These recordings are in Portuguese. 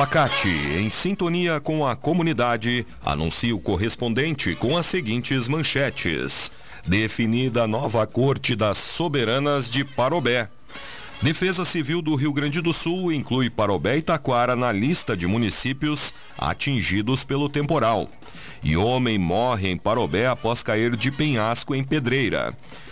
Facate, em sintonia com a comunidade, anuncia o correspondente com as seguintes manchetes. Definida nova Corte das Soberanas de Parobé. Defesa Civil do Rio Grande do Sul inclui Parobé e Taquara na lista de municípios atingidos pelo temporal. E homem morre em Parobé após cair de penhasco em Pedreira.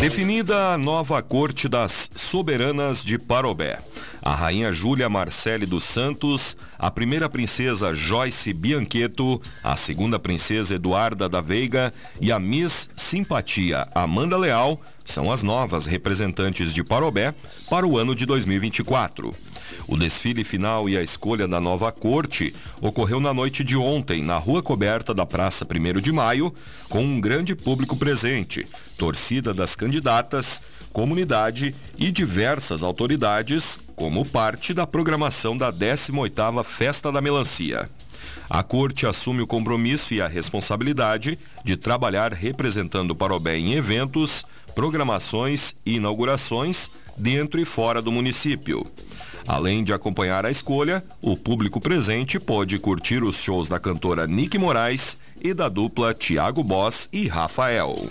Definida a nova corte das soberanas de Parobé. A rainha Júlia Marcele dos Santos, a primeira princesa Joyce Biancheto, a segunda princesa Eduarda da Veiga e a Miss Simpatia Amanda Leal são as novas representantes de Parobé para o ano de 2024. O desfile final e a escolha da nova corte ocorreu na noite de ontem, na rua coberta da Praça 1 de Maio, com um grande público presente, torcida das candidatas, comunidade e diversas autoridades, como parte da programação da 18ª Festa da Melancia. A corte assume o compromisso e a responsabilidade de trabalhar representando Parobé em eventos, programações e inaugurações dentro e fora do município. Além de acompanhar a escolha, o público presente pode curtir os shows da cantora Nick Moraes e da dupla Tiago Boss e Rafael.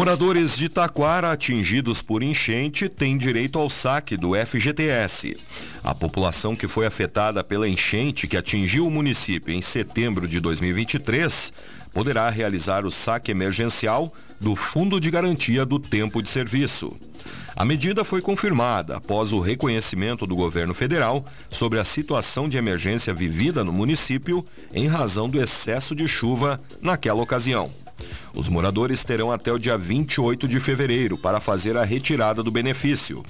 Moradores de Taquara atingidos por enchente têm direito ao saque do FGTS. A população que foi afetada pela enchente que atingiu o município em setembro de 2023 poderá realizar o saque emergencial do Fundo de Garantia do Tempo de Serviço. A medida foi confirmada após o reconhecimento do governo federal sobre a situação de emergência vivida no município em razão do excesso de chuva naquela ocasião. Os moradores terão até o dia 28 de fevereiro para fazer a retirada do benefício.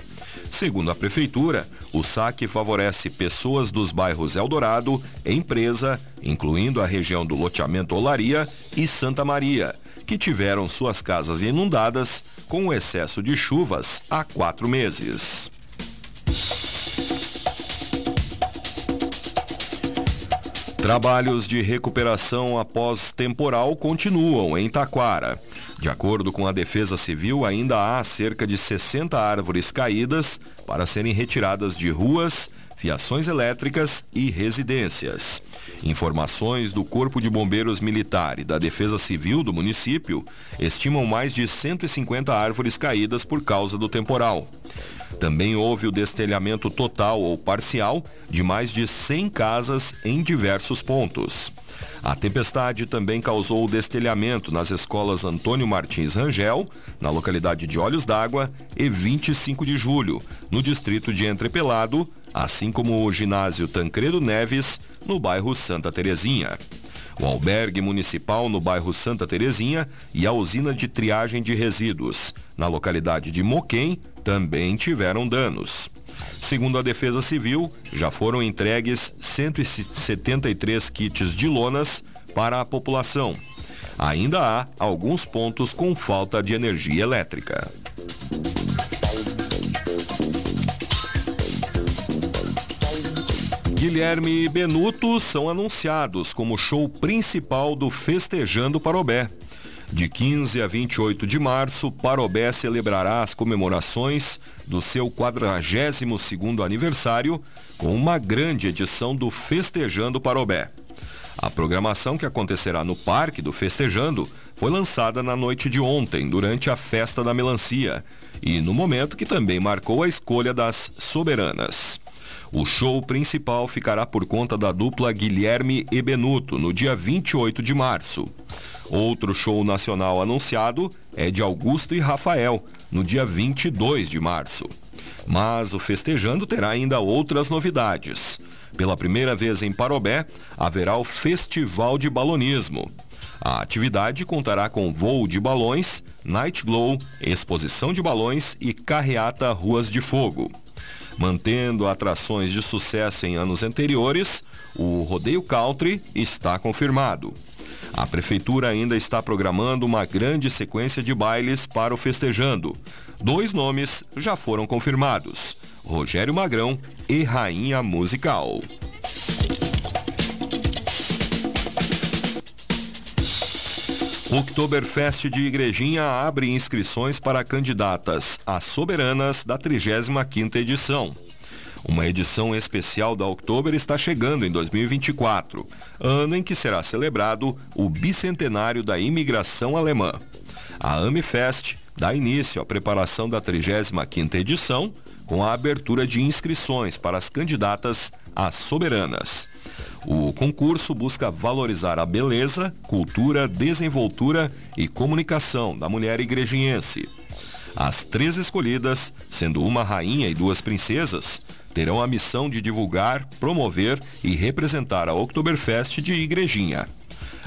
Segundo a Prefeitura, o saque favorece pessoas dos bairros Eldorado, Empresa, incluindo a região do loteamento Olaria e Santa Maria, que tiveram suas casas inundadas com o excesso de chuvas há quatro meses. Trabalhos de recuperação após temporal continuam em Taquara. De acordo com a Defesa Civil, ainda há cerca de 60 árvores caídas para serem retiradas de ruas, fiações elétricas e residências. Informações do Corpo de Bombeiros Militar e da Defesa Civil do município estimam mais de 150 árvores caídas por causa do temporal. Também houve o destelhamento total ou parcial de mais de 100 casas em diversos pontos. A tempestade também causou o destelhamento nas escolas Antônio Martins Rangel, na localidade de Olhos d'Água, e 25 de Julho, no distrito de Entrepelado, assim como o ginásio Tancredo Neves, no bairro Santa Terezinha o albergue municipal no bairro Santa Terezinha e a usina de triagem de resíduos, na localidade de Moquém, também tiveram danos. Segundo a Defesa Civil, já foram entregues 173 kits de lonas para a população. Ainda há alguns pontos com falta de energia elétrica. Guilherme e Benuto são anunciados como show principal do Festejando Parobé. De 15 a 28 de março, Parobé celebrará as comemorações do seu 42º aniversário com uma grande edição do Festejando Parobé. A programação que acontecerá no Parque do Festejando foi lançada na noite de ontem, durante a festa da melancia, e no momento que também marcou a escolha das soberanas. O show principal ficará por conta da dupla Guilherme e Benuto, no dia 28 de março. Outro show nacional anunciado é de Augusto e Rafael, no dia 22 de março. Mas o Festejando terá ainda outras novidades. Pela primeira vez em Parobé, haverá o Festival de Balonismo. A atividade contará com voo de balões, night glow, exposição de balões e carreata Ruas de Fogo. Mantendo atrações de sucesso em anos anteriores, o Rodeio Country está confirmado. A prefeitura ainda está programando uma grande sequência de bailes para o festejando. Dois nomes já foram confirmados: Rogério Magrão e Rainha Musical. Oktoberfest de Igrejinha abre inscrições para candidatas a soberanas da 35ª edição. Uma edição especial da Oktober está chegando em 2024, ano em que será celebrado o bicentenário da imigração alemã. A AmiFest dá início à preparação da 35ª edição, com a abertura de inscrições para as candidatas a soberanas. O concurso busca valorizar a beleza, cultura, desenvoltura e comunicação da mulher igrejinhense. As três escolhidas, sendo uma rainha e duas princesas, terão a missão de divulgar, promover e representar a Oktoberfest de Igrejinha.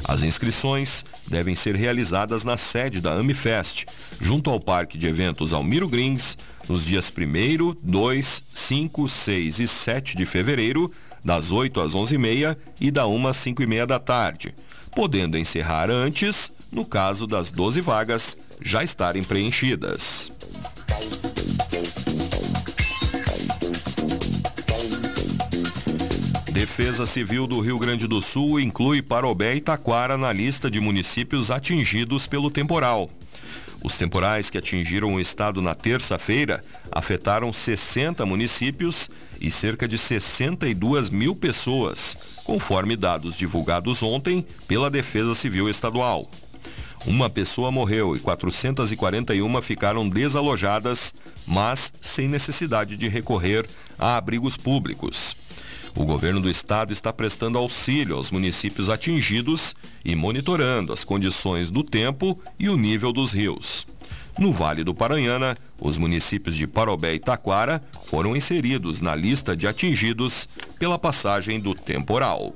As inscrições devem ser realizadas na sede da Amifest, junto ao Parque de Eventos Almiro Grings, nos dias 1, 2, 5, 6 e 7 de fevereiro, das 8 às 11h30 e da 1 às 5h30 da tarde, podendo encerrar antes, no caso das 12 vagas já estarem preenchidas. Defesa Civil do Rio Grande do Sul inclui Parobé e Taquara na lista de municípios atingidos pelo temporal. Os temporais que atingiram o estado na terça-feira afetaram 60 municípios e cerca de 62 mil pessoas, conforme dados divulgados ontem pela Defesa Civil Estadual. Uma pessoa morreu e 441 ficaram desalojadas, mas sem necessidade de recorrer a abrigos públicos. O governo do estado está prestando auxílio aos municípios atingidos e monitorando as condições do tempo e o nível dos rios. No Vale do Paranhana, os municípios de Parobé e Taquara foram inseridos na lista de atingidos pela passagem do temporal.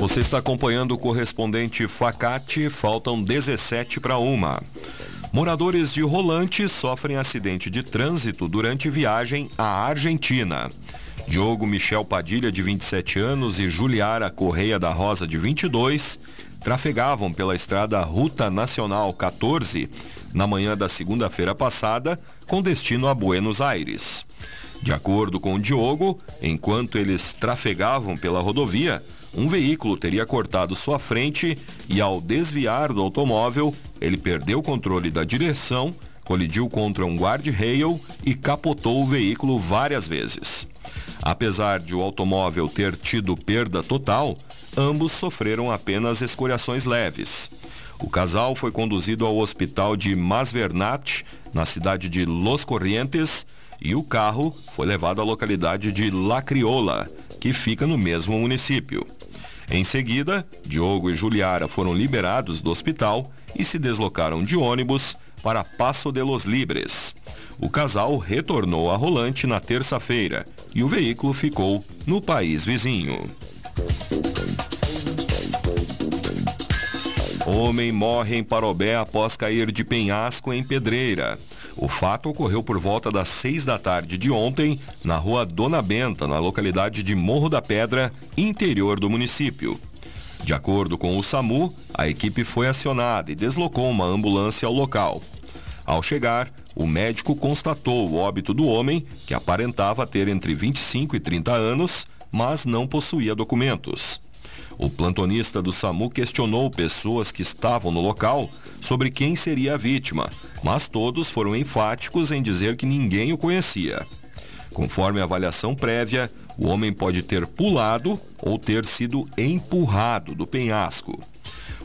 Você está acompanhando o correspondente Facate, faltam 17 para uma. Moradores de Rolante sofrem acidente de trânsito durante viagem à Argentina. Diogo Michel Padilha, de 27 anos, e Juliara Correia da Rosa, de 22, trafegavam pela estrada Ruta Nacional 14 na manhã da segunda-feira passada, com destino a Buenos Aires. De acordo com o Diogo, enquanto eles trafegavam pela rodovia, um veículo teria cortado sua frente e, ao desviar do automóvel, ele perdeu o controle da direção, colidiu contra um guard-rail e capotou o veículo várias vezes. Apesar de o automóvel ter tido perda total, ambos sofreram apenas escoriações leves. O casal foi conduzido ao hospital de Masvernat, na cidade de Los Corrientes, e o carro foi levado à localidade de La Crioula, que fica no mesmo município. Em seguida, Diogo e Juliara foram liberados do hospital e se deslocaram de ônibus para Passo de los Libres. O casal retornou a Rolante na terça-feira e o veículo ficou no país vizinho. Homem morre em Parobé após cair de penhasco em Pedreira. O fato ocorreu por volta das seis da tarde de ontem, na rua Dona Benta, na localidade de Morro da Pedra, interior do município. De acordo com o SAMU, a equipe foi acionada e deslocou uma ambulância ao local. Ao chegar, o médico constatou o óbito do homem, que aparentava ter entre 25 e 30 anos, mas não possuía documentos. O plantonista do SAMU questionou pessoas que estavam no local sobre quem seria a vítima, mas todos foram enfáticos em dizer que ninguém o conhecia. Conforme a avaliação prévia, o homem pode ter pulado ou ter sido empurrado do penhasco.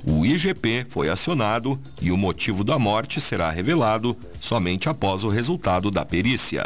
O IGP foi acionado e o motivo da morte será revelado somente após o resultado da perícia.